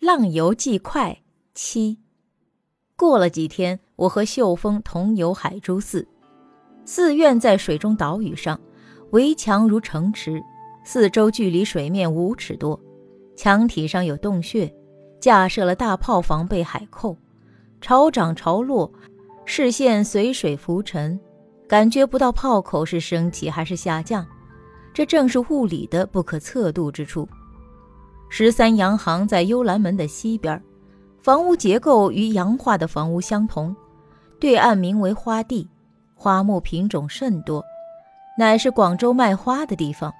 浪游记快七。过了几天，我和秀峰同游海珠寺。寺院在水中岛屿上，围墙如城池，四周距离水面五尺多，墙体上有洞穴，架设了大炮防备海寇。潮涨潮落，视线随水浮沉，感觉不到炮口是升起还是下降。这正是物理的不可测度之处。十三洋行在幽兰门的西边。房屋结构与洋化的房屋相同，对岸名为花地，花木品种甚多，乃是广州卖花的地方。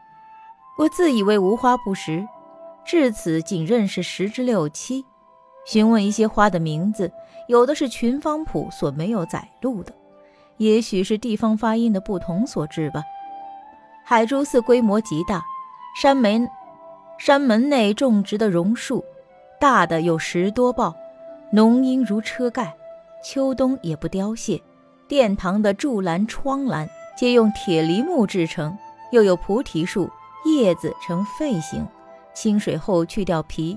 我自以为无花不识，至此仅认识十之六七。询问一些花的名字，有的是群芳谱所没有载录的，也许是地方发音的不同所致吧。海珠寺规模极大，山门山门内种植的榕树。大的有十多抱，浓荫如车盖，秋冬也不凋谢。殿堂的柱栏、窗栏皆用铁梨木制成，又有菩提树，叶子呈肺形，清水后去掉皮，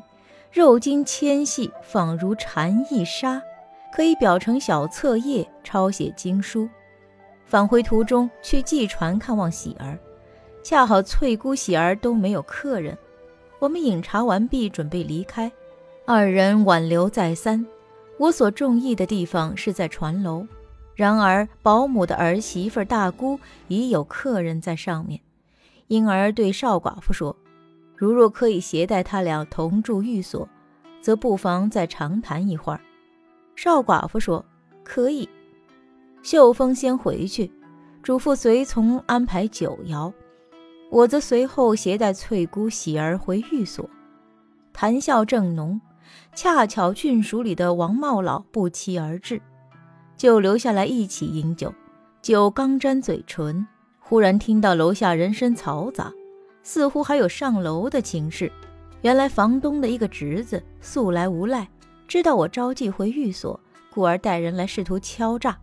肉筋纤细，仿如蝉翼纱，可以裱成小册页，抄写经书。返回途中去寄船看望喜儿，恰好翠姑、喜儿都没有客人，我们饮茶完毕，准备离开。二人挽留再三，我所中意的地方是在船楼，然而保姆的儿媳妇大姑已有客人在上面，因而对少寡妇说：“如若可以携带他俩同住寓所，则不妨再长谈一会儿。”少寡妇说：“可以。”秀峰先回去，嘱咐随从安排酒肴，我则随后携带翠姑、喜儿回寓所，谈笑正浓。恰巧郡署里的王茂老不期而至，就留下来一起饮酒。酒刚沾嘴唇，忽然听到楼下人声嘈杂，似乎还有上楼的情势。原来房东的一个侄子素来无赖，知道我着急回寓所，故而带人来试图敲诈。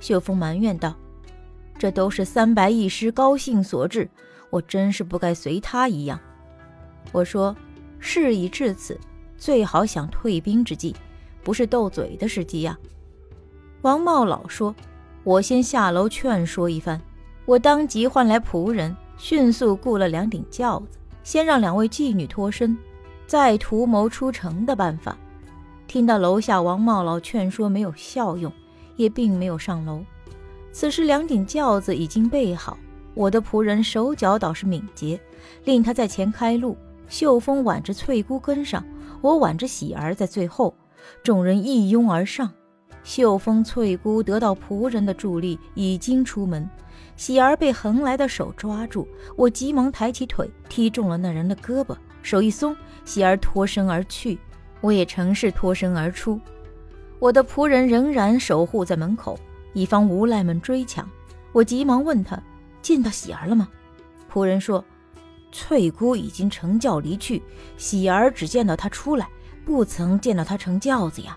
秀峰埋怨道：“这都是三白一师高兴所致，我真是不该随他一样。”我说：“事已至此。”最好想退兵之计，不是斗嘴的时机呀。王茂老说：“我先下楼劝说一番。”我当即唤来仆人，迅速雇了两顶轿子，先让两位妓女脱身，再图谋出城的办法。听到楼下王茂老劝说没有效用，也并没有上楼。此时两顶轿子已经备好，我的仆人手脚倒是敏捷，令他在前开路，秀峰挽着翠姑跟上。我挽着喜儿在最后，众人一拥而上。秀峰、翠姑得到仆人的助力，已经出门。喜儿被横来的手抓住，我急忙抬起腿踢中了那人的胳膊，手一松，喜儿脱身而去。我也乘势脱身而出。我的仆人仍然守护在门口，以防无赖们追抢。我急忙问他：“见到喜儿了吗？”仆人说。翠姑已经乘轿离去，喜儿只见到她出来，不曾见到她乘轿子呀。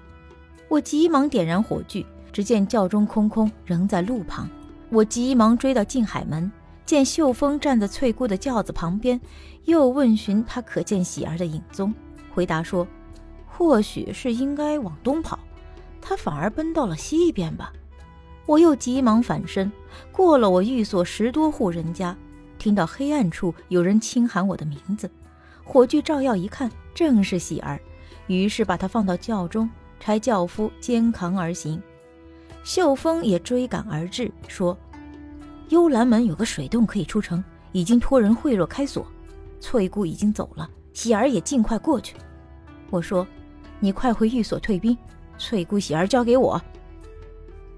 我急忙点燃火炬，只见轿中空空，仍在路旁。我急忙追到静海门，见秀峰站在翠姑的轿子旁边，又问询他可见喜儿的影踪，回答说，或许是应该往东跑，他反而奔到了西边吧。我又急忙返身，过了我寓所十多户人家。听到黑暗处有人轻喊我的名字，火炬照耀一看，正是喜儿，于是把她放到轿中，差轿夫肩扛而行。秀峰也追赶而至，说：“幽兰门有个水洞可以出城，已经托人贿赂开锁。翠姑已经走了，喜儿也尽快过去。”我说：“你快回寓所退兵，翠姑、喜儿交给我。”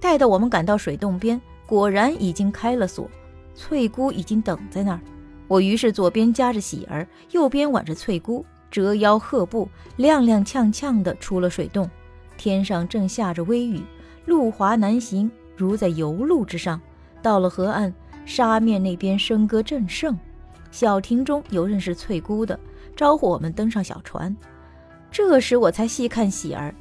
待到我们赶到水洞边，果然已经开了锁。翠姑已经等在那儿，我于是左边夹着喜儿，右边挽着翠姑，折腰鹤步，踉踉跄跄地出了水洞。天上正下着微雨，路滑难行，如在油路之上。到了河岸，沙面那边笙歌正盛，小亭中有认识翠姑的，招呼我们登上小船。这时我才细看喜儿，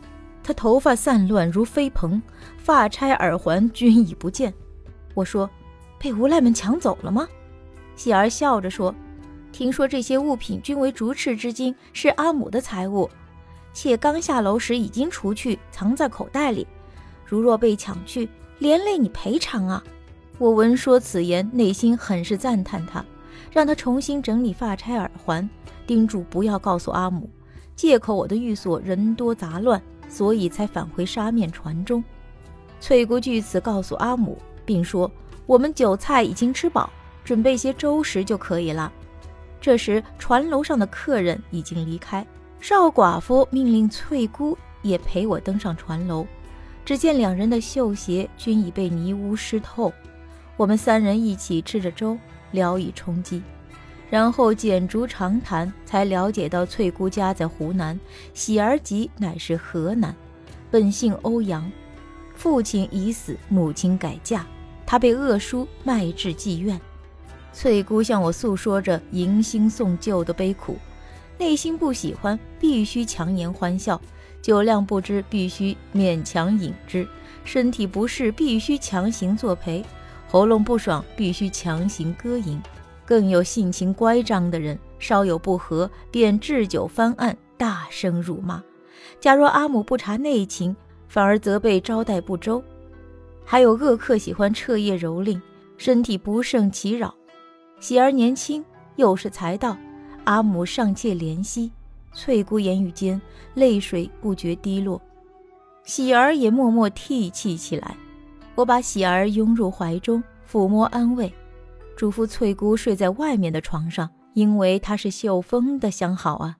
他头发散乱如飞蓬，发钗耳环均已不见。我说：“被无赖们抢走了吗？”喜儿笑着说：“听说这些物品均为竹赤之金，是阿母的财物。”且刚下楼时已经除去，藏在口袋里。如若被抢去，连累你赔偿啊！我闻说此言，内心很是赞叹他，让他重新整理发钗耳环，叮嘱不要告诉阿母。借口我的寓所人多杂乱，所以才返回沙面船中。翠姑据此告诉阿母，并说我们酒菜已经吃饱，准备些粥食就可以了。这时船楼上的客人已经离开。少寡妇命令翠姑也陪我登上船楼，只见两人的绣鞋均已被泥污湿透。我们三人一起吃着粥，聊以充饥，然后简竹长谈，才了解到翠姑家在湖南，喜儿吉乃是河南，本姓欧阳，父亲已死，母亲改嫁，他被恶叔卖至妓院。翠姑向我诉说着迎新送旧的悲苦。内心不喜欢，必须强颜欢笑；酒量不知，必须勉强饮之；身体不适，必须强行作陪；喉咙不爽，必须强行歌吟。更有性情乖张的人，稍有不和，便置酒翻案，大声辱骂。假若阿母不察内情，反而责备招待不周。还有恶客喜欢彻夜蹂躏，身体不胜其扰。喜儿年轻，又是才道。阿母尚且怜惜，翠姑言语间泪水不觉滴落，喜儿也默默涕泣起来。我把喜儿拥入怀中，抚摸安慰，嘱咐翠姑睡在外面的床上，因为她是秀峰的相好啊。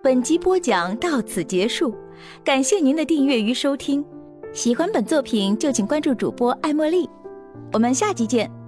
本集播讲到此结束，感谢您的订阅与收听。喜欢本作品就请关注主播爱茉莉。我们下集见。